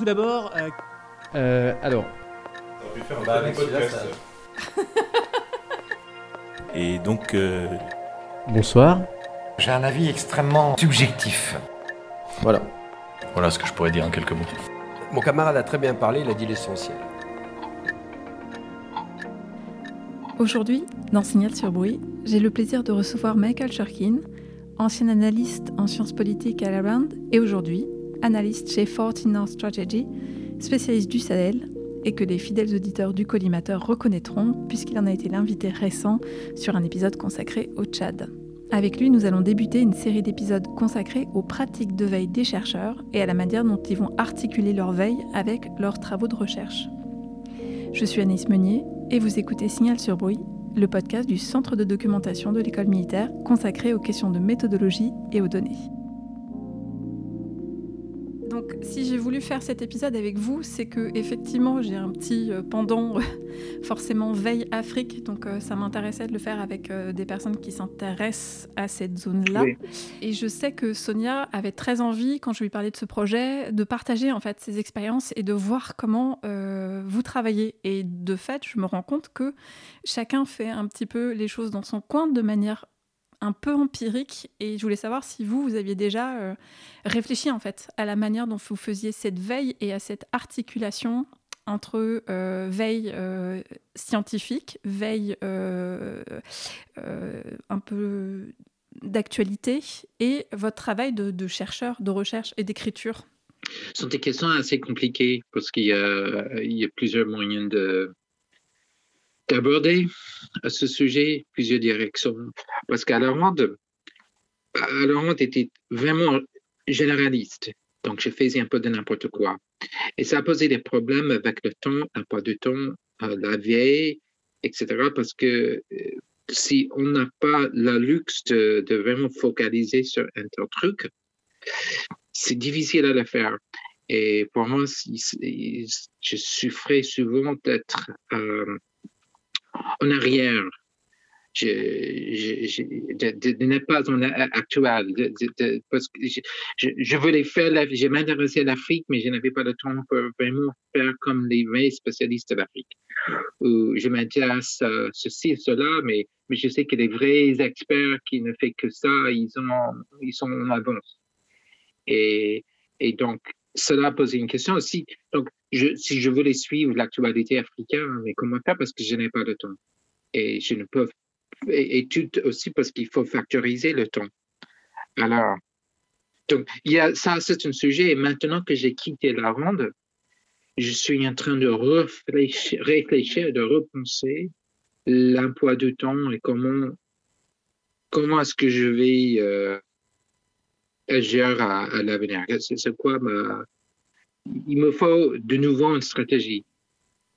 tout d'abord. Euh, euh, alors. On aurait pu faire un bah, podcast. Et donc. Euh, Bonsoir. J'ai un avis extrêmement subjectif. Voilà. Voilà ce que je pourrais dire en quelques mots. Mon camarade a très bien parlé, il a dit l'essentiel. Aujourd'hui, dans Signal sur Bruit, j'ai le plaisir de recevoir Michael Shurkin, ancien analyste en sciences politiques à la Rand et aujourd'hui analyste chez Fortin North Strategy, spécialiste du Sahel et que les fidèles auditeurs du collimateur reconnaîtront puisqu'il en a été l'invité récent sur un épisode consacré au Tchad. Avec lui, nous allons débuter une série d'épisodes consacrés aux pratiques de veille des chercheurs et à la manière dont ils vont articuler leur veille avec leurs travaux de recherche. Je suis Anis Meunier et vous écoutez Signal sur Bruit, le podcast du Centre de documentation de l'école militaire consacré aux questions de méthodologie et aux données. Si j'ai voulu faire cet épisode avec vous, c'est que effectivement, j'ai un petit euh, pendant forcément veille Afrique, donc euh, ça m'intéressait de le faire avec euh, des personnes qui s'intéressent à cette zone-là. Et je sais que Sonia avait très envie, quand je lui parlais de ce projet, de partager en fait ses expériences et de voir comment vous travaillez. Et de fait, je me rends compte que chacun fait un petit peu les choses dans son coin de manière un peu empirique et je voulais savoir si vous, vous aviez déjà euh, réfléchi en fait à la manière dont vous faisiez cette veille et à cette articulation entre euh, veille euh, scientifique, veille un peu d'actualité et votre travail de, chercheur, de recherche et d'écriture? Ce sont des questions assez compliquées parce qu'il y, a plusieurs moyens de, d'aborder à ce sujet plusieurs directions. Parce qu'à la ronde, à la était vraiment généraliste. Donc, je faisais un peu de n'importe quoi. Et ça a posé des problèmes avec le temps, un peu de temps, euh, la vieille, etc. Parce que euh, si on n'a pas le luxe de, de, vraiment focaliser sur un tel truc, c'est difficile à le faire. Et pour moi, je souffrais souvent d'être euh, en arrière. Je, n'est pas en actuel. parce que je, voulais faire, je m'intéressais à l'Afrique, mais je n'avais pas le temps pour vraiment faire comme les vrais spécialistes d'Afrique. Je m'intéresse à ceci cela, mais, je sais que les vrais experts qui ne font que ça, ils, ont, ils sont en avance. Et, donc, cela a posé une question aussi. Je, si je voulais suivre l'actualité africaine, mais comment faire parce que je n'ai pas de temps. Et je ne peux, et, tout aussi parce qu'il faut factoriser le temps. Alors, donc, il y a, ça, c'est un sujet. Et maintenant que j'ai quitté la ronde, je suis en train de réfléchir, réfléchir de repenser l'emploi du temps et comment, comment est-ce que je vais euh, agir à, à l'avenir. C'est quoi ma, il me faut de nouveau une stratégie.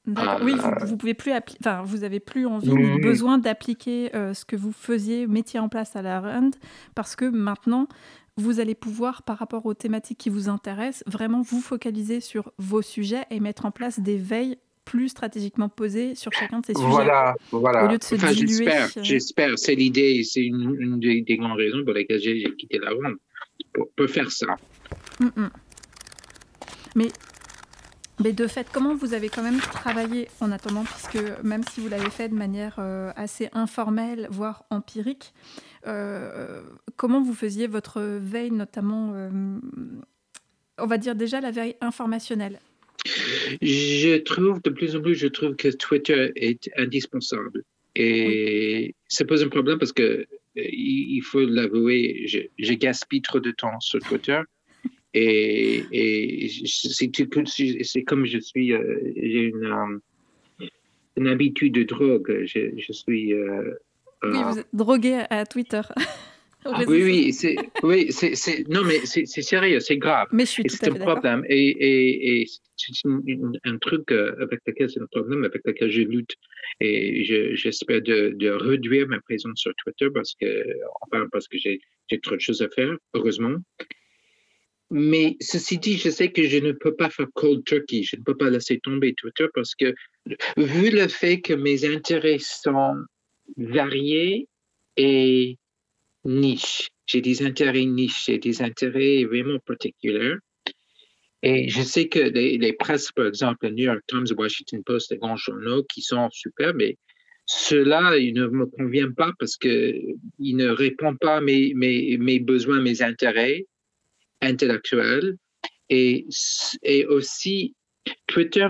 oui, vous, euh, vous, pouvez plus enfin, vous avez plus envie besoin d'appliquer euh, ce que vous faisiez, mettiez en place à la RAND, parce que maintenant, vous allez pouvoir, par rapport aux thématiques qui vous intéressent, vraiment vous focaliser sur vos sujets et mettre en place des veilles plus stratégiquement posées sur chacun de ces sujets. Voilà, voilà. Au lieu de se J'espère, j'espère. C'est l'idée, c'est une, des, grandes raisons pour lesquelles j'ai quitté la RAND, pour, faire ça. Mm, mm. Mais, mais de fait, comment vous avez quand même travaillé en attendant, puisque même si vous l'avez fait de manière euh, assez informelle, voire empirique, euh, comment vous faisiez votre veille, notamment, euh, on va dire déjà la veille informationnelle? Je trouve de plus en plus, je trouve que Twitter est indispensable. Et ça pose un problème parce que il faut l'avouer, je, je, gaspille trop de temps sur Twitter. Et, et c'est comme je suis, euh, j'ai une, euh, une, habitude de drogue. Je, je suis. Euh, oui, vous êtes drogué à Twitter. Ah, oui, oui, c'est, oui, c'est, non, mais c'est, sérieux, c'est grave. Mais je suis C'est un problème. Et, et, et c'est un truc avec lequel c'est un problème avec lequel je lutte. Et j'espère de, de, réduire ma présence sur Twitter parce que, enfin, parce que j'ai trop de choses à faire, heureusement. Mais ceci dit, je sais que je ne peux pas faire cold turkey, je ne peux pas laisser tomber Twitter parce que, vu le fait que mes intérêts sont variés et niches, j'ai des intérêts niches, j'ai des intérêts vraiment particuliers. Et je sais que les, les presses, par exemple, le New York Times, le Washington Post, les grands journaux qui sont super, mais ceux-là, ils ne me conviennent pas parce qu'ils ne répondent pas à mes, mes, mes besoins, mes intérêts intellectuels. Et, et aussi, Twitter,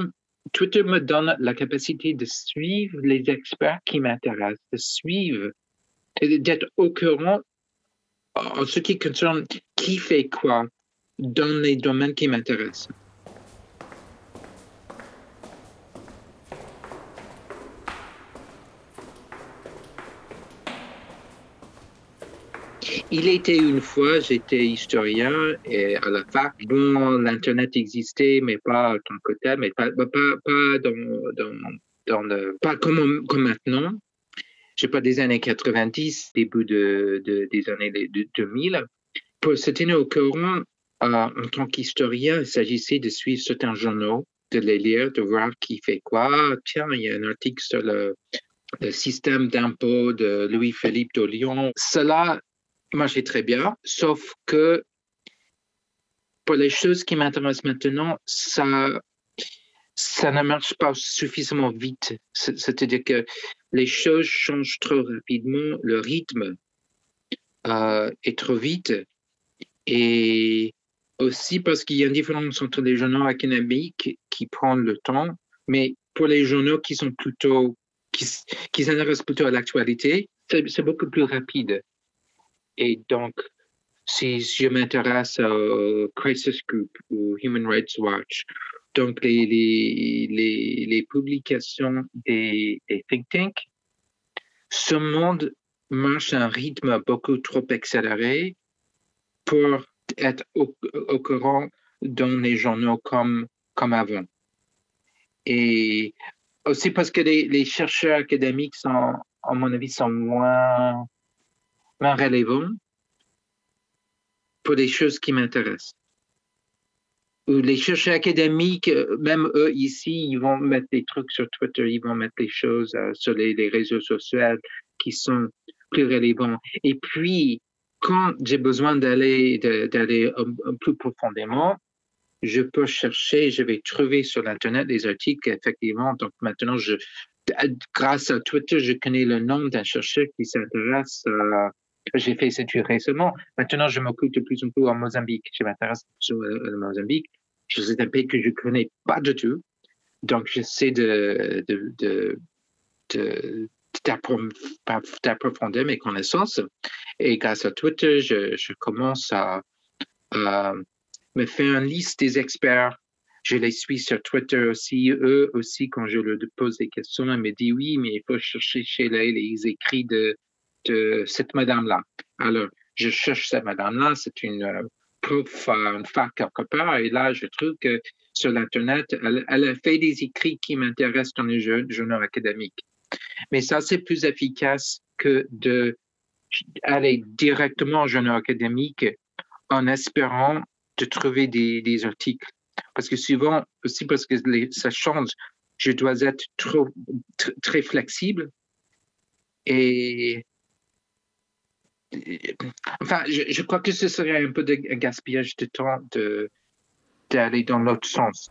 Twitter me donne la capacité de suivre les experts qui m'intéressent, de suivre, d'être au courant en ce qui concerne qui fait quoi dans les domaines qui m'intéressent. Il était une fois, j'étais historien et à la fac, bon, l'Internet existait, mais pas tant que tel, mais pas, pas, pas dans, dans, dans pas comme, comme maintenant. Je sais pas, des années 90, début de des années 2000. Pour se tenir au courant, euh, en tant qu'historien, il s'agissait de suivre certains journaux, de les lire, de voir qui fait quoi. Tiens, il y a un article sur le, le système d'impôt de Louis-Philippe de Lyon. Cela marchait très bien, sauf que pour les choses qui m'intéressent maintenant, ça, ça ne marche pas suffisamment vite. C'est-à-dire que les choses changent trop rapidement, le rythme euh, est trop vite. Et aussi parce qu'il y a une différence entre les journaux académiques qui prennent le temps, mais pour les journaux qui sont plutôt, qui, qui s'intéressent plutôt à l'actualité, c'est beaucoup plus rapide. Et donc, si je m'intéresse au Crisis Group ou Human Rights Watch, donc les, les publications des, des, think tanks, ce monde marche à un rythme beaucoup trop accéléré pour être au, au courant dans les journaux comme, comme avant. Et aussi parce que les, les chercheurs académiques sont, à mon avis, sont moins relevant pour des choses qui m'intéressent. Les chercheurs académiques, euh, même eux ici, ils vont mettre des trucs sur Twitter, ils vont mettre des choses euh, sur les, les, réseaux sociaux qui sont plus relevants. Et puis, quand j'ai besoin d'aller d'aller peu profondément, je peux chercher, je vais trouver sur Internet des articles, effectivement. Donc maintenant, grâce à Twitter, je connais le nom d'un chercheur qui s'intéresse à j'ai fait cette récemment. Maintenant, je m'occupe de plus en plus en Mozambique. Je m'intéresse sur le Mozambique. C'est un pays que je connais pas du tout. Donc, j'essaie de, de, de, de d'approfondir mes connaissances. Et grâce à Twitter, je, commence à, me faire une liste des experts. Je les suis sur Twitter aussi. Eux aussi, quand je leur pose des questions, ils me disent oui, mais il faut chercher chez les, les écrits de cette madame-là. Alors, je cherche cette madame-là, c'est une euh, prof à une fac quelque part, et là, je trouve que sur l'Internet, elle, a fait des écrits qui m'intéressent dans les journaux académiques. Mais ça, c'est plus efficace que de aller directement au journal académique en espérant de trouver des, articles. Parce que souvent, aussi parce que ça change, je dois être très flexible et enfin, je, je, crois que ce serait un peu de gaspillage de temps de d'aller dans l'autre sens.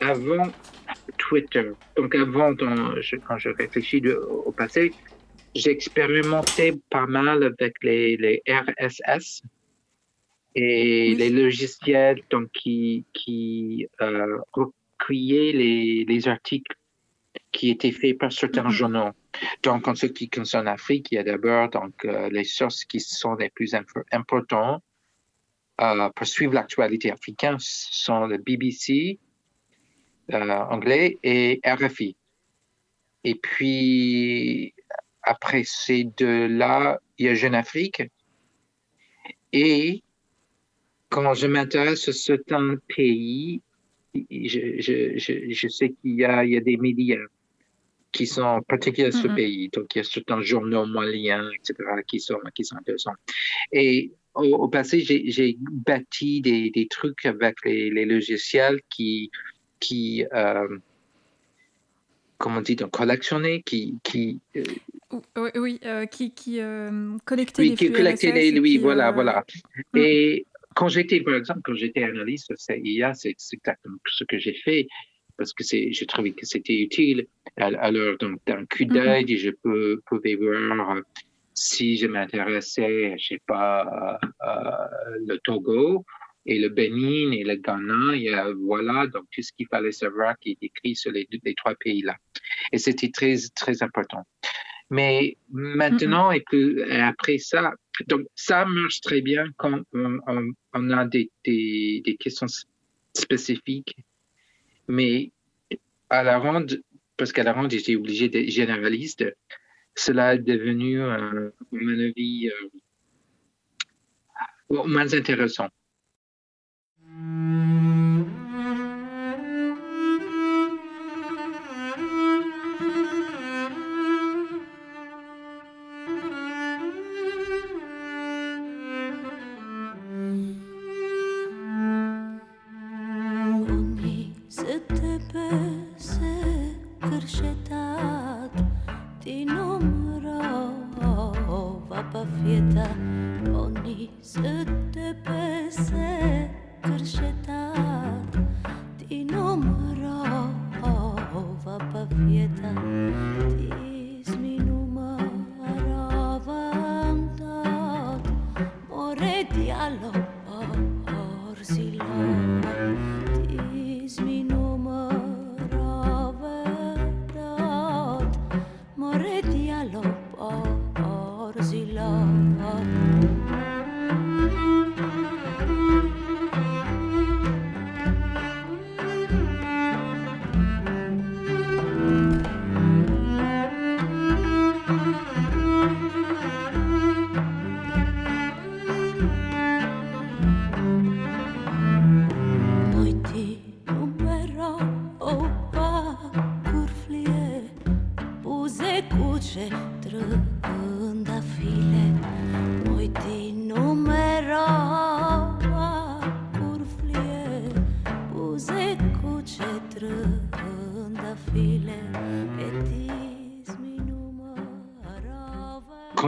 Avant Twitter, donc avant, dans, je, quand je réfléchis de, au passé, j'ai expérimenté pas mal avec les, les RSS et les logiciels donc, qui, qui euh, recueillaient les, les articles qui étaient faits par certains mm -hmm. journaux. Donc, en ce qui concerne l'Afrique, il y a d'abord donc euh, les sources qui sont les plus importantes euh, pour suivre l'actualité africaine sont le BBC euh, anglais et RFI. Et puis, après ces deux-là, il y a Jeune Afrique. Et quand je m'intéresse à certains pays, je, je, je, je sais qu'il y, y a, des médias qui sont particuliers à ce mm -hmm. pays. Donc, il y a certains journaux moyens, etc., qui sont, qui sont intéressants. Et au, au passé, j'ai bâti des, des, trucs avec les, les logiciels qui, qui, euh, comment on dit, donc collectionner, qui, qui oui, oui qui, qui collectait oui, les qui flux collectait les, oui, qui, voilà, euh, voilà. Mm. Et quand j'étais, par exemple, quand j'étais analyste CIA, c'est exactement ce que j'ai fait parce que j'ai trouvé que c'était utile. Al- Alors, donc, d'un coup Mhm. d'œil, je peux, pouvais voir euh, si je m'intéressais, je sais pas, euh, euh, le Togo et le Bénin et le Ghana. Y a, voilà, donc tout ce qu'il fallait savoir qui est écrit sur les, les trois pays-là. Et c'était très, très important. Mais maintenant, et que et après ça, donc ça marche très bien quand on, on, on a des, des, des questions spécifiques. Mais à la ronde, parce qu'à la ronde, j'étais obligé d'être généraliste, cela est devenu, euh, à mon avis, euh, moins intéressant.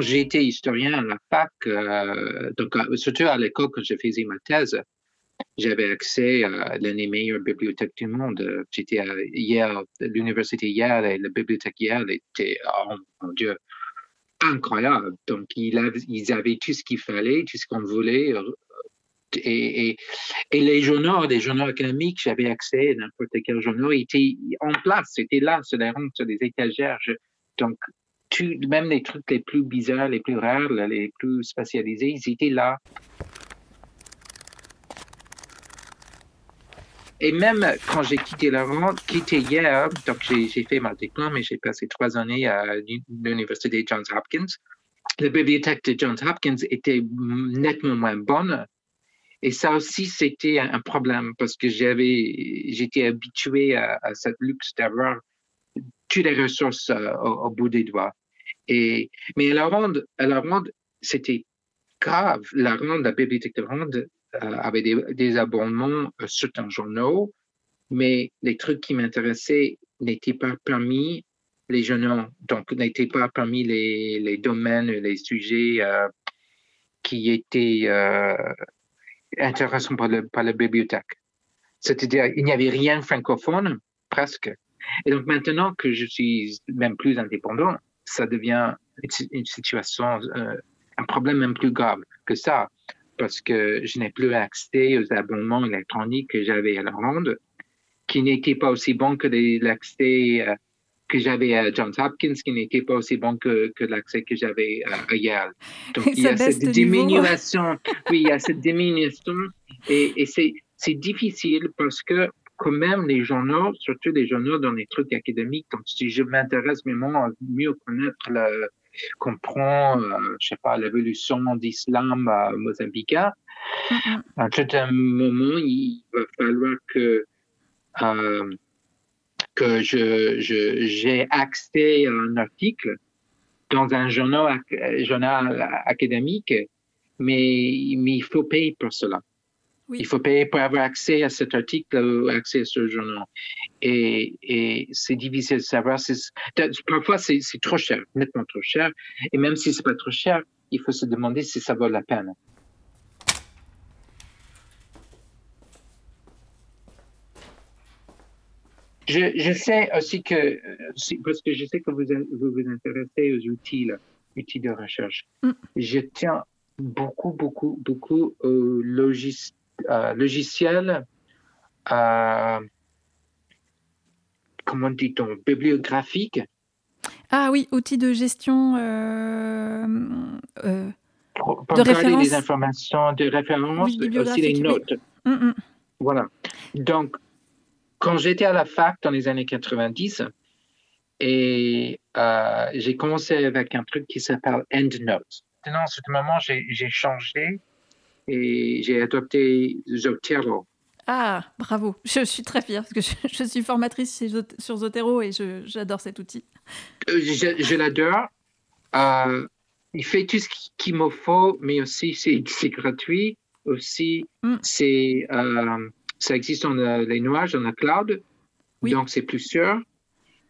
J'ai été historien à la fac, euh, donc euh, surtout à l'école quand je faisais ma thèse, j'avais accès à l'une des meilleures bibliothèques du monde. Euh, J'étais à Yale, l'université Yale et la bibliothèque Yale était, oh mon Dieu, incroyable. Donc ils avaient, tout ce qu'il fallait, tout ce qu'on voulait. euh, Et, les journaux, les journaux académiques, j'avais accès à n'importe quel journal, étaient en place, c'était là, sur les rangs, sur des étagères. Donc, tout, même les trucs les plus bizarres, les plus rares, les plus spécialisés, ils étaient là. Et même quand j'ai quitté la quitté hier, donc j'ai fait ma diplôme et j'ai passé trois années à l'université Johns Hopkins. La bibliothèque de Johns Hopkins était nettement moins bonne. Et ça aussi, c'était un un problème parce que j'avais, j'étais habitué à, à cette luxe d'avoir toutes les ressources euh, au, bout des doigts. Et, mais à la ronde, à la ronde, c'était grave. La ronde, la bibliothèque de ronde euh, avait des, abonnements euh, sur certains journaux, mais les trucs qui m'intéressaient n'étaient pas parmi les journaux, donc n'étaient pas parmi les, domaines, les sujets euh, qui étaient euh, intéressants par, le, par la bibliothèque. C'est-à-dire, il n'y avait rien francophone, presque. Et donc maintenant que je suis même plus indépendant, ça devient une, si- une situation, euh, un problème même plus grave que ça, parce que je n'ai plus accès aux abonnements électroniques que j'avais à la ronde, qui n'étaient pas aussi bons que l'accès euh, que j'avais à Johns Hopkins, qui n'était pas aussi bon que, que l'accès que j'avais à, Yale. Donc il y a cette diminution, oui, il y a cette diminution, et, c'est difficile parce que quand même les journaux, surtout les journaux dans les trucs académiques, donc si je m'intéresse vraiment à mieux connaître le, comprendre, euh, je sais pas, l'évolution d'islam euh, mozambicain, Mhm. à un certain moment, il va falloir que euh, que je je- j'ai accès à un article dans un journal, ac- journal académique, mais, mais il faut payer pour cela. Oui. Il faut payer pour avoir accès à cet article ou accès à ce journal. Et, et c'est difficile de savoir. Parfois, c'est trop cher, nettement trop cher. Et même si c'est pas trop cher, il faut se demander si ça vaut la peine. Je, je sais aussi que, parce que je sais que vous vous, vous intéressez aux outils, là, outils de recherche. Mm. Je tiens beaucoup, beaucoup, beaucoup aux logis, euh, logiciels, euh, comment dit-on, bibliographiques, Ah oui, outils de gestion. euh, euh, pour, pour De garder référence. les informations de référence, Oui, aussi les oui. notes. hum, hum. Voilà. Donc, quand j'étais à la fac dans les années 90, et euh, j'ai commencé avec un truc qui s'appelle EndNote. Maintenant, à ce moment, j'ai changé et j'ai adopté Zotero. Ah, bravo. Je suis très fière parce que je, je suis formatrice chez sur Zotero et j'adore cet outil. Euh, Je, je l'adore. Euh, il fait tout ce qui- qu'il me faut, mais aussi c'est gratuit. Aussi, Mm. c'est euh, ça existe dans le- les nuages, dans le cloud, Oui. donc c'est plus sûr.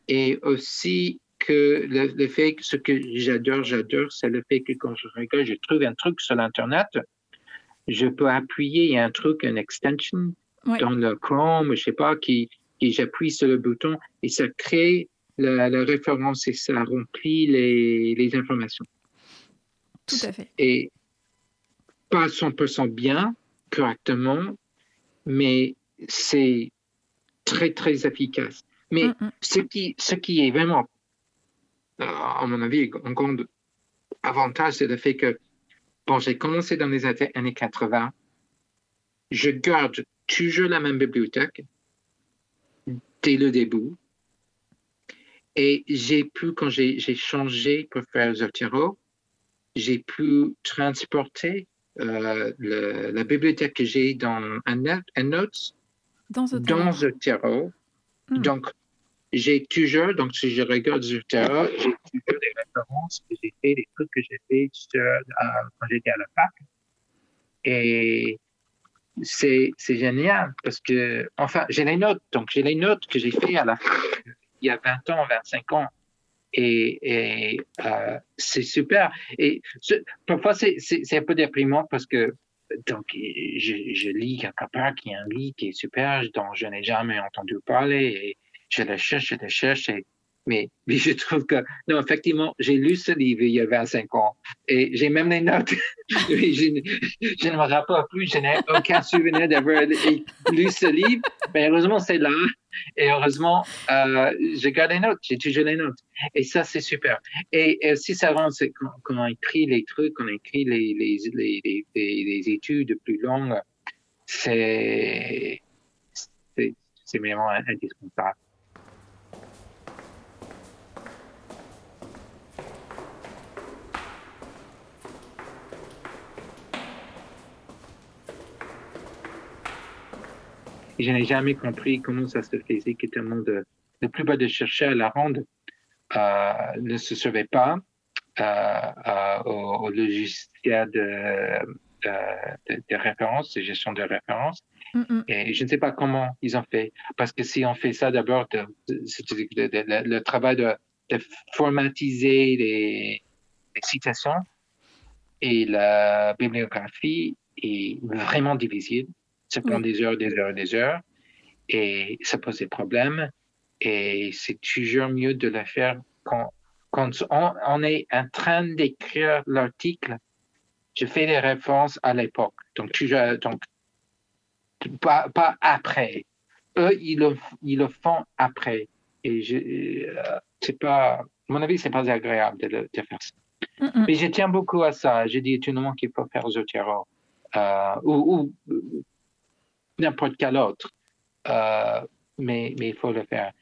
Et aussi que le, le fait que ce que j'adore, j'adore, c'est le fait que quand je regarde, je trouve un truc sur l'internet, je peux appuyer, un truc, une extension dans le Chrome, je sais pas, qui, qui j'appuie sur le bouton et ça crée la, la référence et ça remplit les, les informations. Tout à fait. Et pas 100% bien, correctement, mais c'est très, très efficace. Mais Hum, hum. ce qui, ce qui est vraiment, à mon avis, un grand avantage, c'est le fait que, bon, j'ai commencé dans les années années 80, je garde toujours la même bibliothèque dès le début. Et j'ai pu, quand j'ai changé pour faire Zotero, j'ai pu transporter euh, le- la bibliothèque que j'ai dans un Notes Dans Zotero. dans Zotero. Hmm. Donc, j'ai toujours, donc si je regarde Zotero, j'ai toujours des références que j'ai fait, des trucs que j'ai fait euh, quand j'étais à la fac. Et c'est génial parce que, enfin, j'ai les notes. Donc, j'ai les notes que j'ai fait à la fac il y a 20 ans, 25 ans. Et, euh, c'est super. Et parfois, c'est un peu déprimant parce que donc, je, je lis quelque part qui est un livre qui est super, dont je n'ai jamais entendu parler. Je le cherche, je le cherche. Mais, je trouve que, non, effectivement, j'ai lu ce livre il y a 25 ans et j'ai même les notes. Je, ne- me rappelle plus, je n'ai aucun souvenir d'avoir lu ce livre. Mais heureusement, c'est là. Et heureusement, euh, je garde les notes, j'ai toujours les notes. Et ça, c'est super. Et, et aussi, ça rend, quand, quand on écrit les trucs, quand on écrit les, études plus longues, c'est, c'est vraiment indispensable. Et je n'ai jamais compris comment ça se faisait que tellement de, la plupart des chercheurs à la ronde euh, ne se servaient pas euh, euh, au, au logiciel de, euh, de, de référence, de gestion de référence. Et je ne sais pas comment ils ont fait. Parce que si on fait ça d'abord, le travail de, de formatiser les, les citations et la bibliographie est vraiment difficile. Ça prend Oui. des heures, des heures, des heures. Et ça pose des problèmes. Et c'est toujours mieux de le faire quand, quand on, on est en train d'écrire l'article. Je fais des références à l'époque. Donc, toujours, donc pas, pas après. Eux, ils le, ils le font après. Et je, euh, c'est pas, à mon avis, c'est pas agréable de, le- de faire ça. Mais je tiens beaucoup à ça. Je dis tout le monde qu'il faut faire Zotero. Euh, ou, ou n'importe quel autre. Euh, mais, mais il faut le faire.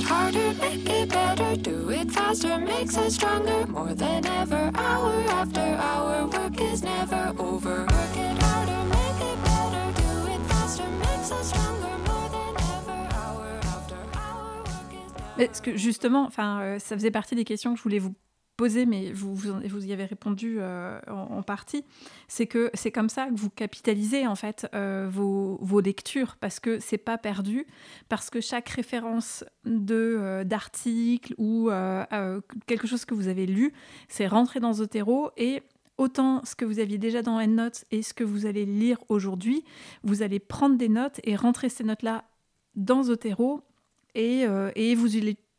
It harder, make it better, do it faster, makes us stronger. More than ever, hour after hour, work is never over. Work it harder, make it better, do it faster, makes us stronger. More than ever, hour after hour, work is never Mais ce que justement, enfin, euh, ça faisait partie des questions que je voulais vous poser, mais vous, vous, vous y avez répondu euh, en, partie. C'est que c'est comme ça que vous capitalisez en fait euh, vos, vos lectures, parce que c'est pas perdu, parce que chaque référence de euh, d'article ou quelque chose que vous avez lu, c'est rentré dans Zotero et autant ce que vous aviez déjà dans EndNote et ce que vous allez lire aujourd'hui, vous allez prendre des notes et rentrer ces notes-là dans Zotero et, euh, et vous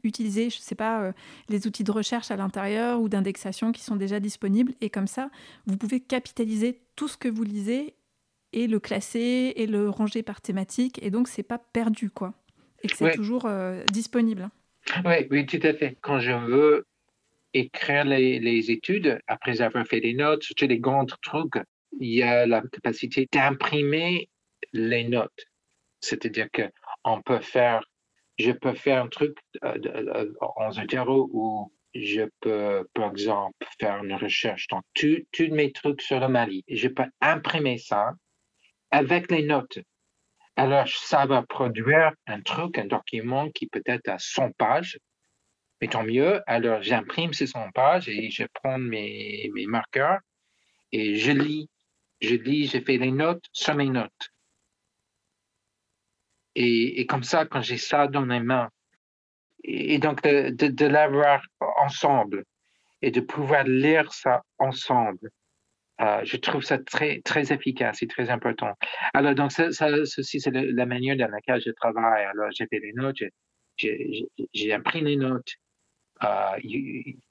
utiliser, je sais pas, euh, les outils de recherche à l'intérieur ou d'indexation qui sont déjà disponibles. Et comme ça, vous pouvez capitaliser tout ce que vous lisez et le classer et le ranger par thématique. Et donc, c'est pas perdu, quoi. Et que c'est Ouais. toujours euh, disponible. Oui, oui, tout à fait. Quand je veux écrire les, les études, après avoir fait des notes, surtout les grands trucs, il y a la capacité d'imprimer les notes. C'est-à-dire que on peut faire, je peux faire un truc euh, de- euh, en Zotero où je peux, par exemple, faire une recherche dans tous mes trucs sur le Mali. Je peux imprimer ça avec les notes. Alors, ça va produire un truc, un document qui peut-être a 100 pages, mais tant mieux. Alors, j'imprime ces 100 pages et je prends mes, mes marqueurs et je lis. Je lis, je fais les notes sur mes notes. Et, comme ça, quand j'ai ça dans les mains, et, donc de, l'avoir ensemble et de pouvoir lire ça ensemble, euh, je trouve ça très, très efficace et très important. Alors, donc, ça, ça, ceci, c'est la manière dans laquelle je travaille. Alors, j'ai fait les notes, j'ai- imprimé les notes. Euh,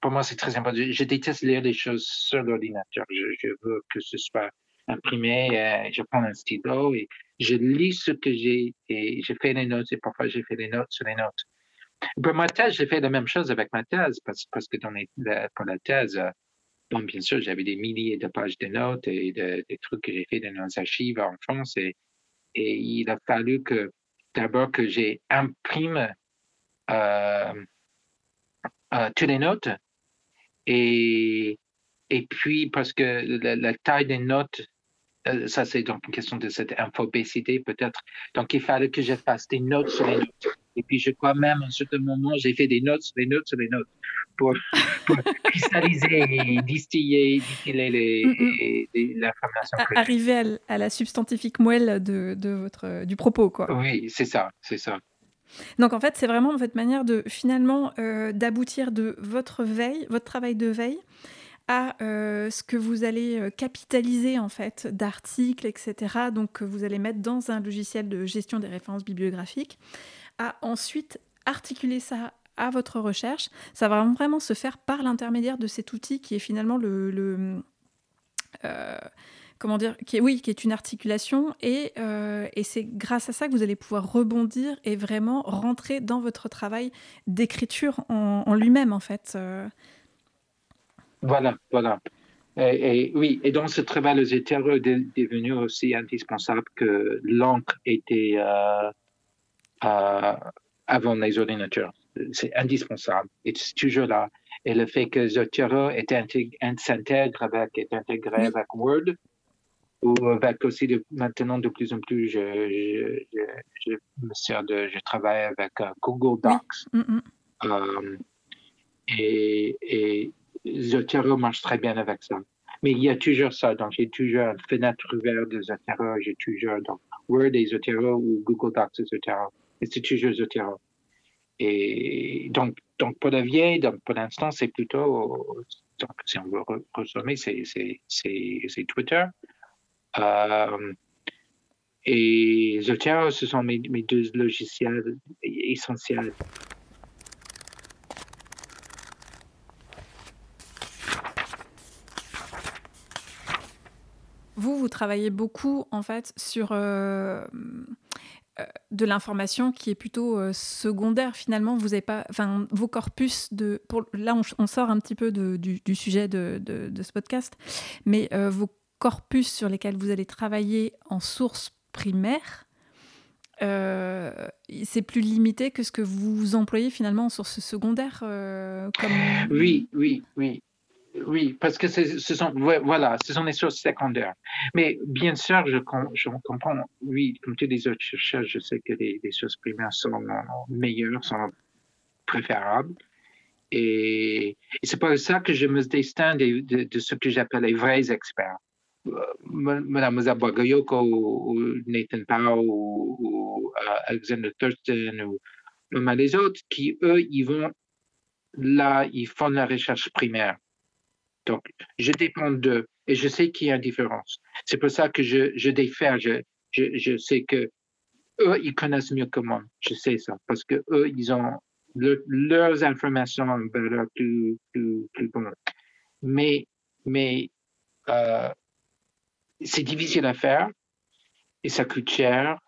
pour moi, c'est très important. Je, déteste lire des choses sur l'ordinateur. Je, je veux que ce soit imprimé. euh, je prends un stylo et je lis ce que j'ai et je fais les notes. Et parfois, j'ai fait les notes sur les notes. Pour ma thèse, j'ai fait la même chose avec ma thèse parce, que dans la- pour la thèse, euh, Bon, bien sûr, j'avais des milliers de pages de notes et de- des trucs que j'ai fait dans nos archives en France. Et, il a fallu que d'abord que j'ai imprime euh, euh, toutes les notes. Et, et puis, parce que la taille des notes, euh, ça c'est donc une question de cette infobésité peut-être. Donc, il fallait que je fasse des notes sur les notes. Et puis, je crois même à un certain moment, j'ai fait des notes sur les notes sur les notes pour, pour cristalliser et distiller, distiller les, Mm, mm. les- l'information. Arriver à, la substantifique moelle de, de votre, du propos, quoi. Oui, c'est ça, c'est ça. Donc en fait, c'est vraiment votre manière de finalement euh, d'aboutir de votre veille, votre travail de veille, à euh, ce que vous allez euh, capitaliser en fait d'articles, etc. Donc que vous allez mettre dans un logiciel de gestion des références bibliographiques, à ensuite articuler ça à votre recherche. Ça va vraiment se faire par l'intermédiaire de cet outil qui est finalement le, euh, comment dire, qui oui, qui est une articulation, et, et c'est grâce à ça que vous allez pouvoir rebondir et vraiment rentrer dans votre travail d'écriture en, lui-même, en fait. Voilà, voilà. Et, et oui, et dans ce travail, le Zotero est de- devenu aussi indispensable que l'encre était euh, euh, avant les ordinateurs. C'est indispensable. Et c'est toujours là. Et le fait que Zotero s'intègre avec, est intégré avec Word, ou avec aussi de, maintenant de plus en plus, je, je, je, je me sers de, je travaille avec euh, Google Docs. Mm, mm. Et, et Zotero marche très bien avec ça. Mais il y a toujours ça. Donc, j'ai toujours une fenêtre ouverte de Zotero. J'ai toujours Word et Zotero ou Google Docs et Zotero. Et c'est toujours Zotero. Et donc, donc pour la vieille, donc pour l'instant, c'est plutôt, donc, si on veut re- resommer, c'est, c'est, c'est, Twitter. Euh, et Zotero, ce sont mes deux logiciels essentiels. Travaillez beaucoup en fait sur euh, euh, de l'information qui est plutôt euh, secondaire finalement. Vous avez pas, enfin, vos corpus de, pour, là, on, sort un petit peu du, sujet de, ce podcast, mais vos corpus sur lesquels vous allez travailler en source primaire, c'est plus limité que ce que vous employez finalement en source secondaire. Oui, oui, oui. Oui, parce que ce sont, voilà, ce sont les sources secondaires. Mais bien sûr, je, com- je comprends, oui, comme tous les autres chercheurs, je sais que les, les sources primaires sont meilleures, sont préférables. Et, c'est pour ça que je me distingue de, ce que j'appelle les vrais experts. Euh, Madame Zabogoyoko ou, ou Nathan Powell ou, ou, euh, Alexander Thurston ou même les autres qui, eux, ils vont là, ils font la recherche primaire. Donc, je dépends d'eux et je sais qu'il y a une différence. C'est pour ça que je, je diffère. Je, je, je sais que eux, ils connaissent mieux que moi. Je sais ça parce que eux, ils ont le- leurs informations ben, là, plus, plus, plus bonnes. Mais, mais euh, c'est difficile à faire et ça coûte cher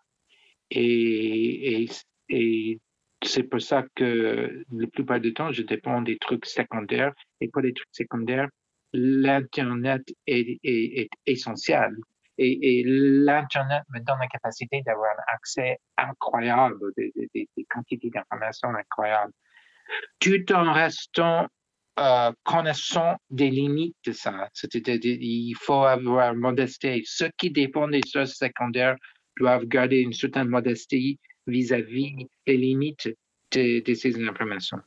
et, et, et c'est pour ça que la plupart du temps, je dépends des trucs secondaires. Et pour les trucs secondaires, l'Internet est, essentiel. Et, et l'Internet me donne la capacité d'avoir un accès incroyable, des quantités d'informations incroyables, tout en restant euh, connaissant des limites de ça. C'est-à-dire, il faut avoir modestie. Ceux qui dépendent des sources secondaires doivent garder une certaine modestie vis-à-vis des limites de, de ces informations.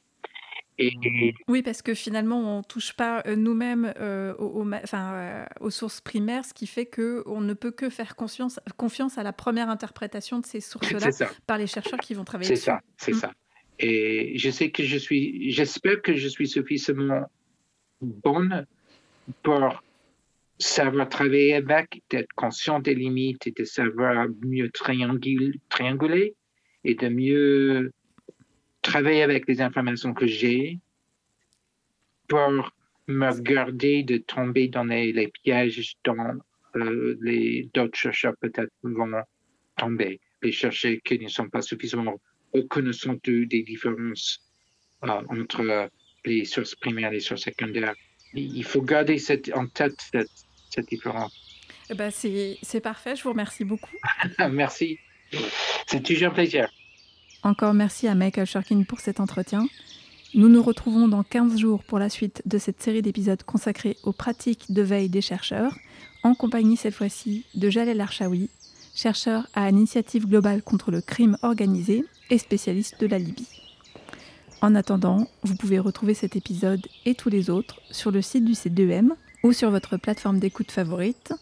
Et Oui, parce que finalement, on touche pas euh, nous-mêmes euh, aux, aux ma- enfin, euh, aux sources primaires, ce qui fait que on ne peut que faire confiance, confiance à la première interprétation de ces sources-là c'est par les chercheurs qui vont travailler C'est dessus. ça, c'est Mm. ça. Et je sais que je suis, j'espère que je suis suffisamment bonne pour savoir travailler avec, d'être conscient des limites et de savoir mieux triangul- trianguler et de mieux travailler avec les informations que j'ai pour me garder de tomber dans les, les pièges dont euh, les d'autres chercheurs peut-être vont tomber. Les chercheurs qui ne sont pas suffisamment reconnaissants de- des différences euh, entre les sources primaires et les sources secondaires. Il faut garder cette, en tête cette, cette différence. Eh ben, c'est parfait, je vous remercie beaucoup. Merci. C'est toujours un plaisir. Encore merci à Michael Shurkin pour cet entretien. Nous nous retrouvons dans 15 jours pour la suite de cette série d'épisodes consacrés aux pratiques de veille des chercheurs, en compagnie cette fois-ci de Jalel Archaoui, chercheur à l'initiative globale contre le crime organisé et spécialiste de la Libye. En attendant, vous pouvez retrouver cet épisode et tous les autres sur le site du C2M ou sur votre plateforme d'écoute favorite.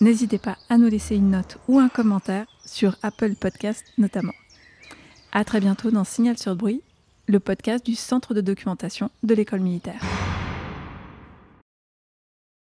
N'hésitez pas à nous laisser une note ou un commentaire sur Apple Podcast notamment. À très bientôt dans Signal sur Bruit, le podcast du Centre de documentation de l'école militaire.